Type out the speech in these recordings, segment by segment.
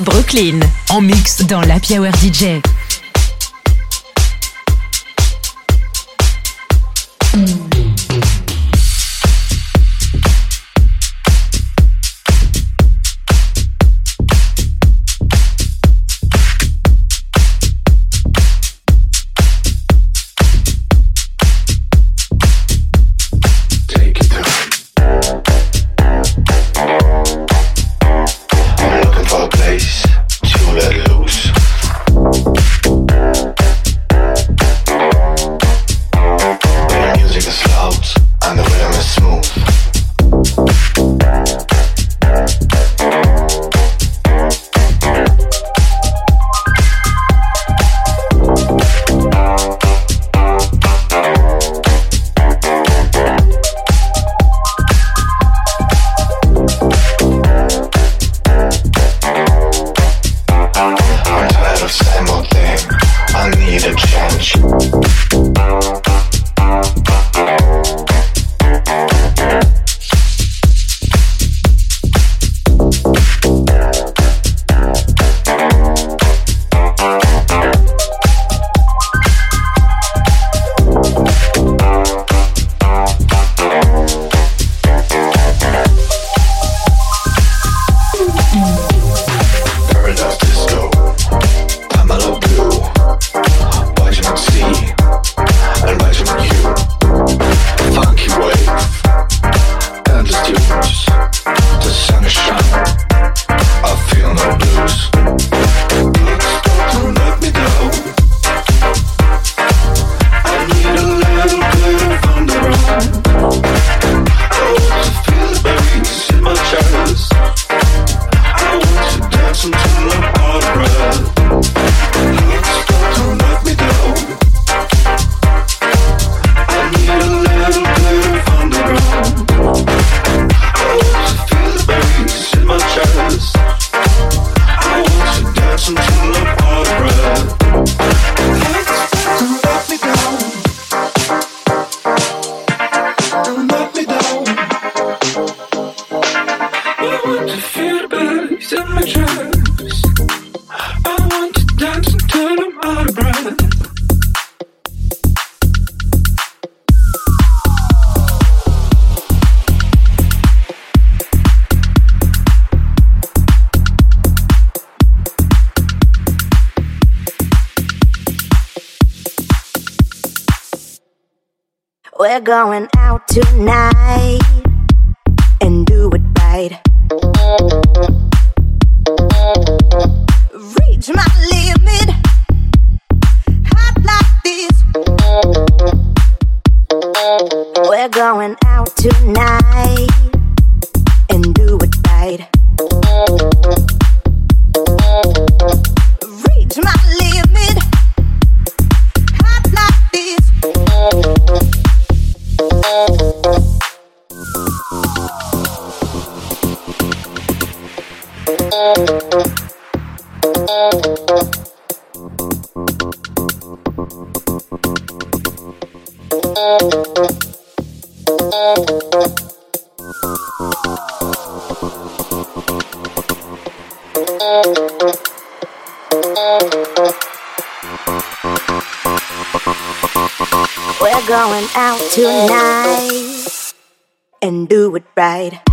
Brooklyn. En mix dans la Hour DJ. Going out tonight and do it right. Reach my limit, hot like this. We're going out tonight right.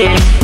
Yeah.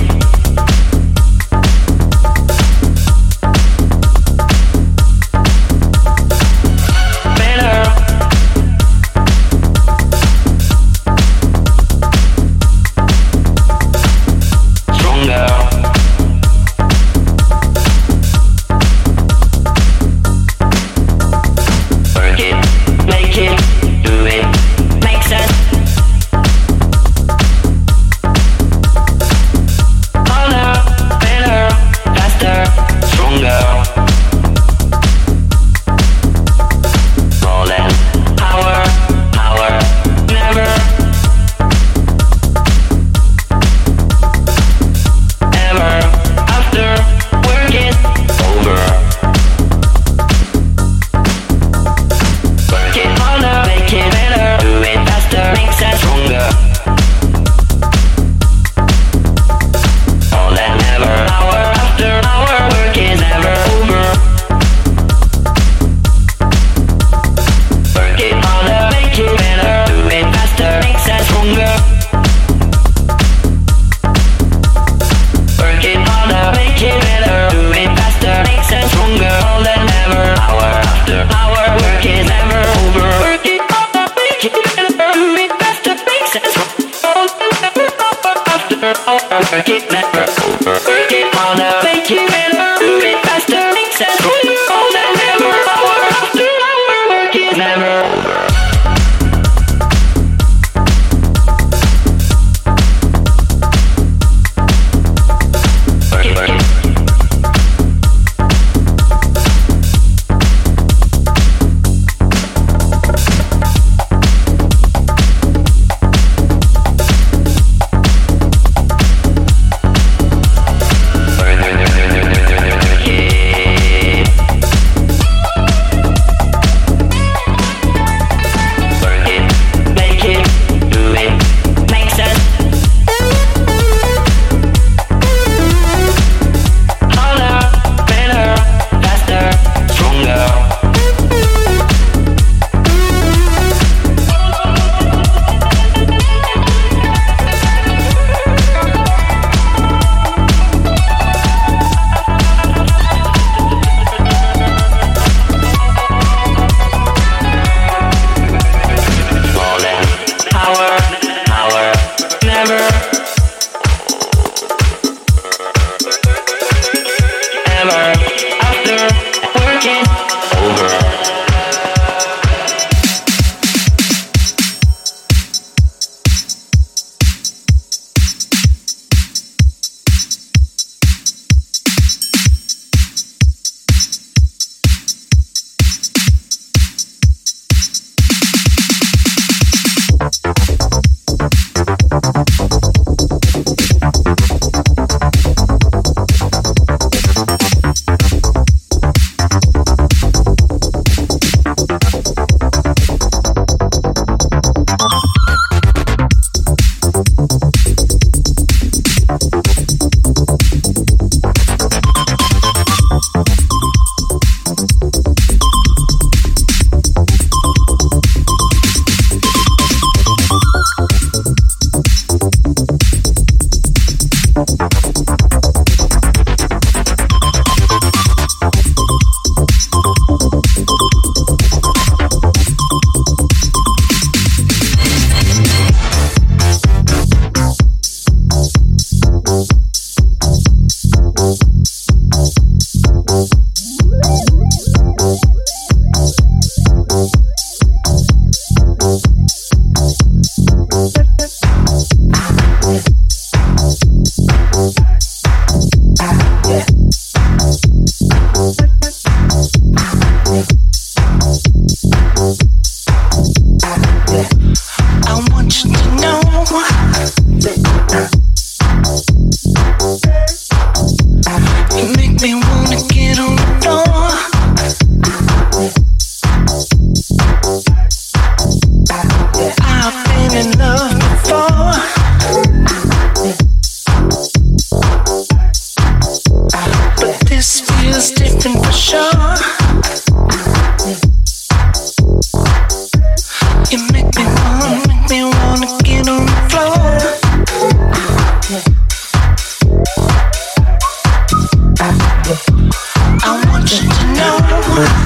Thank you.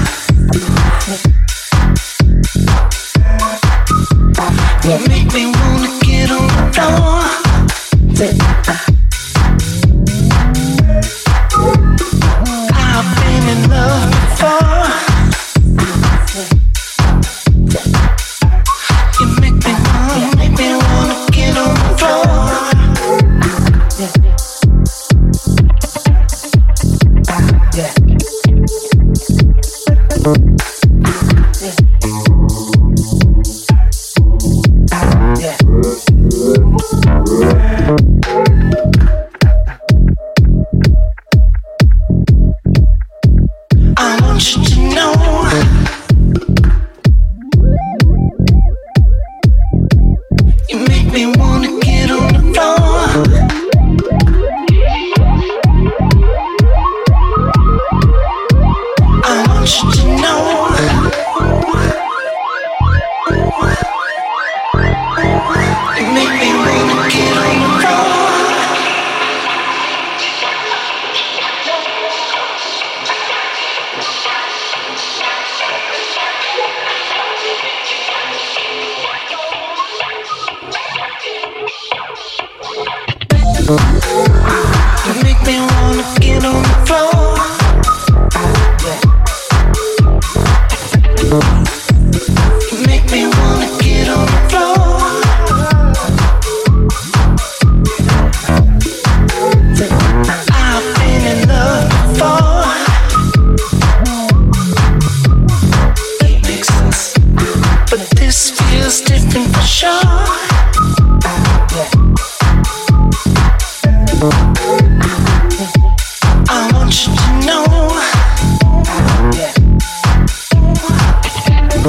You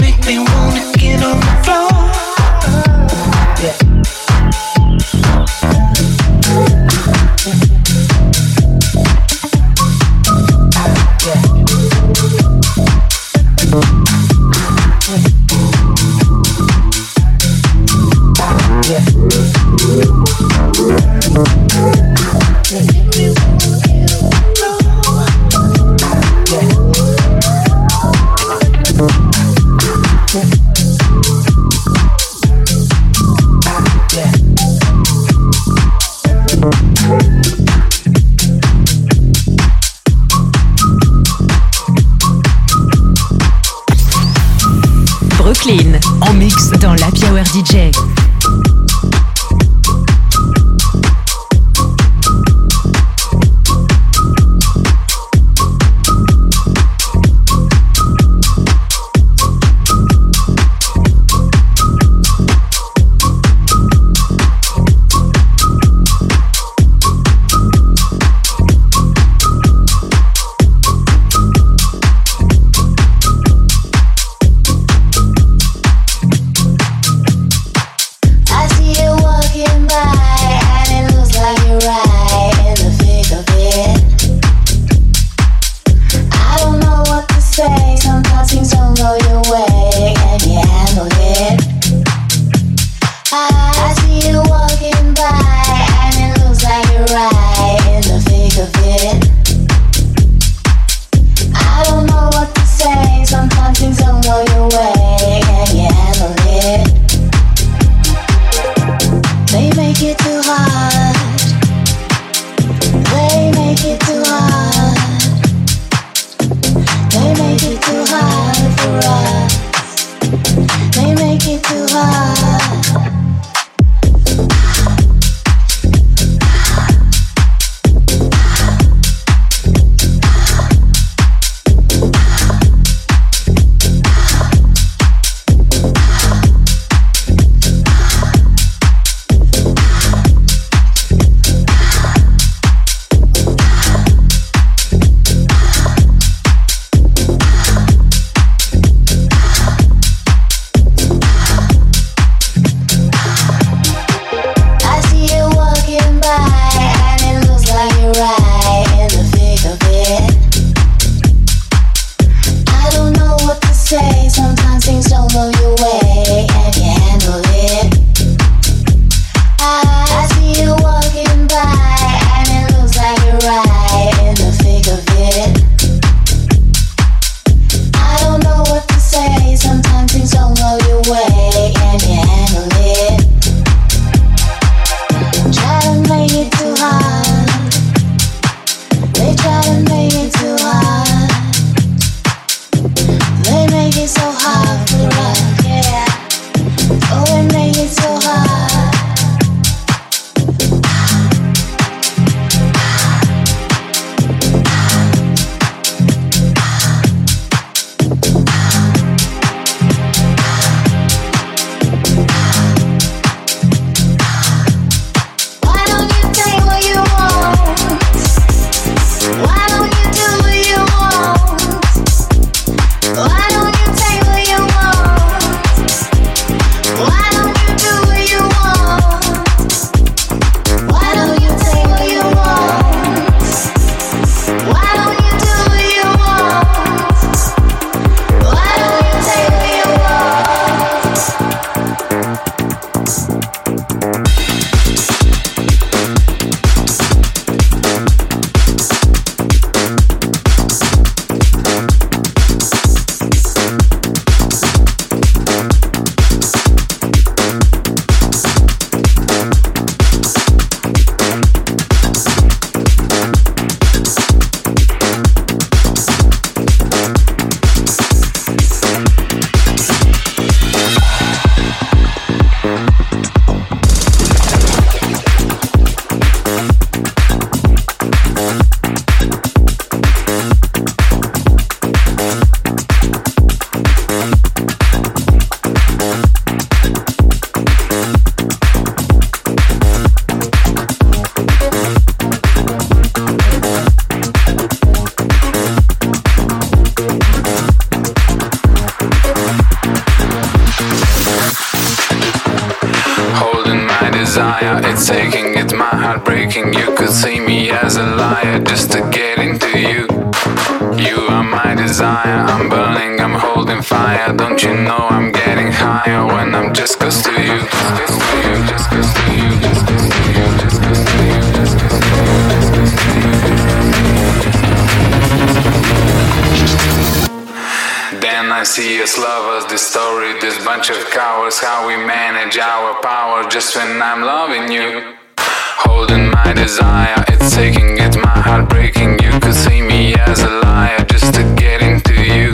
make me wanna get on it's aching, it's my heart breaking. You could see me as a liar just to get into you. You are my desire, I'm burning, I'm holding fire. Don't you know I'm getting higher when I'm just close to you? Just close to you, just close to you, just close to you, just close to you, see us lovers, this story, this bunch of cowards, how we manage our power just when I'm loving you. Holding my desire, it's aching, it's my heart breaking. You could see me as a liar just to get into you.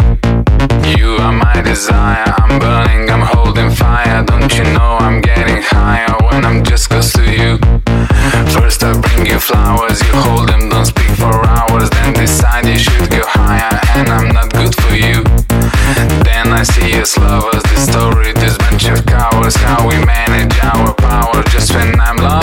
You are my desire, I'm burning, I'm holding fire. Don't you know I'm getting higher when I'm just close to you? First I bring you flowers, you hold them, don't speak for hours. Then decide you should go higher, and I'm not. Us lovers, this story, this bunch of cowards, how we manage our power just when I'm loving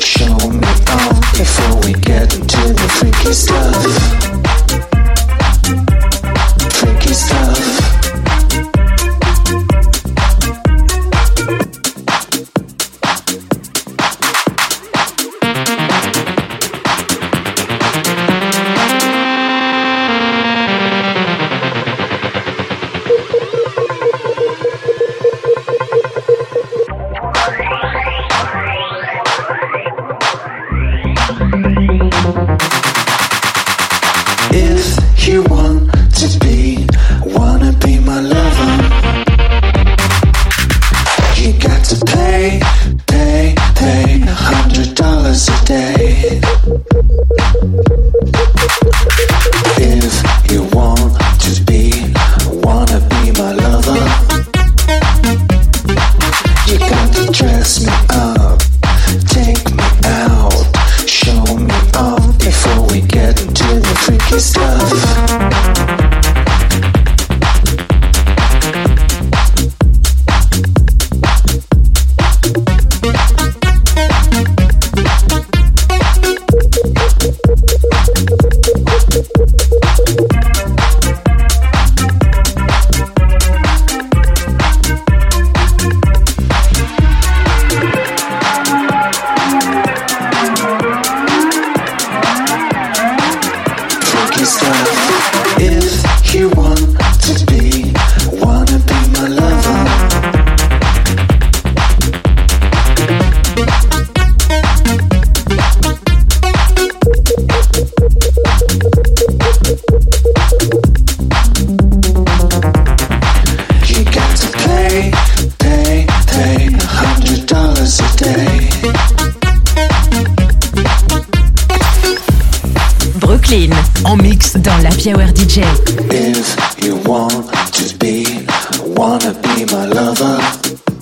Show me off before we get into the freaky stuff. en mix dans la Power DJ. If you want to be, wanna be my lover.